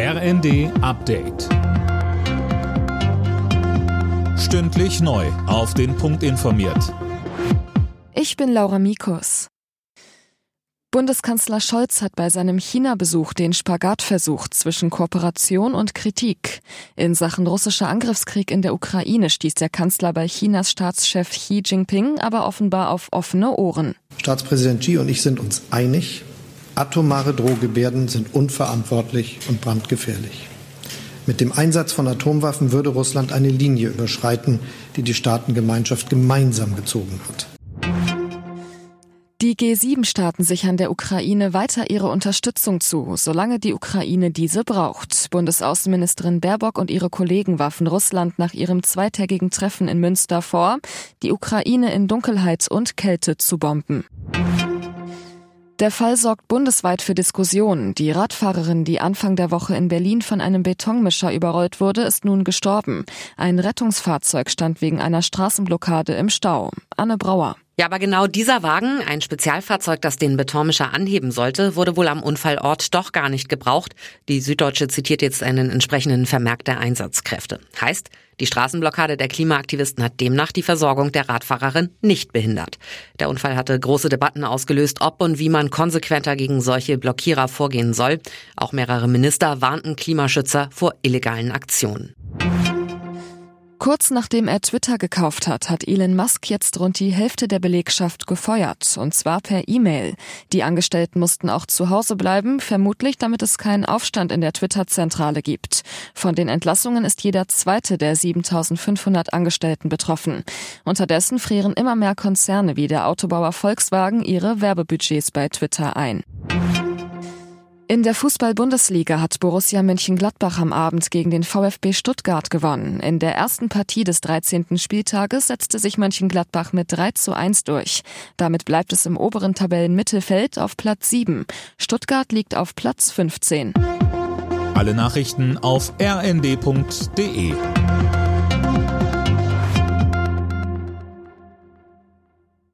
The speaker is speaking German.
RND Update. Stündlich neu. Auf den Punkt informiert. Ich bin Laura Mikus. Bundeskanzler Scholz hat bei seinem China-Besuch den Spagat versucht zwischen Kooperation und Kritik. In Sachen russischer Angriffskrieg in der Ukraine stieß der Kanzler bei Chinas Staatschef Xi Jinping aber offenbar auf offene Ohren. Staatspräsident Xi und ich sind uns einig, Atomare Drohgebärden sind unverantwortlich und brandgefährlich. Mit dem Einsatz von Atomwaffen würde Russland eine Linie überschreiten, die die Staatengemeinschaft gemeinsam gezogen hat. Die G7-Staaten sichern der Ukraine weiter ihre Unterstützung zu, solange die Ukraine diese braucht. Bundesaußenministerin Baerbock und ihre Kollegen warfen Russland nach ihrem zweitägigen Treffen in Münster vor, die Ukraine in Dunkelheit und Kälte zu bomben. Der Fall sorgt bundesweit für Diskussionen. Die Radfahrerin, die Anfang der Woche in Berlin von einem Betonmischer überrollt wurde, ist nun gestorben. Ein Rettungsfahrzeug stand wegen einer Straßenblockade im Stau. Anne Brauer. Ja, aber genau dieser Wagen, ein Spezialfahrzeug, das den Betonmischer anheben sollte, wurde wohl am Unfallort doch gar nicht gebraucht. Die Süddeutsche zitiert jetzt einen entsprechenden Vermerk der Einsatzkräfte. Heißt, die Straßenblockade der Klimaaktivisten hat demnach die Versorgung der Radfahrerin nicht behindert. Der Unfall hatte große Debatten ausgelöst, ob und wie man konsequenter gegen solche Blockierer vorgehen soll. Auch mehrere Minister warnten Klimaschützer vor illegalen Aktionen. Kurz nachdem er Twitter gekauft hat, hat Elon Musk jetzt rund die Hälfte der Belegschaft gefeuert, und zwar per E-Mail. Die Angestellten mussten auch zu Hause bleiben, vermutlich damit es keinen Aufstand in der Twitter-Zentrale gibt. Von den Entlassungen ist jeder zweite der 7500 Angestellten betroffen. Unterdessen frieren immer mehr Konzerne wie der Autobauer Volkswagen ihre Werbebudgets bei Twitter ein. In der Fußball-Bundesliga hat Borussia Mönchengladbach am Abend gegen den VfB Stuttgart gewonnen. In der ersten Partie des 13. Spieltages setzte sich Mönchengladbach mit 3 zu 1 durch. Damit bleibt es im oberen Tabellenmittelfeld auf Platz 7. Stuttgart liegt auf Platz 15. Alle Nachrichten auf rnd.de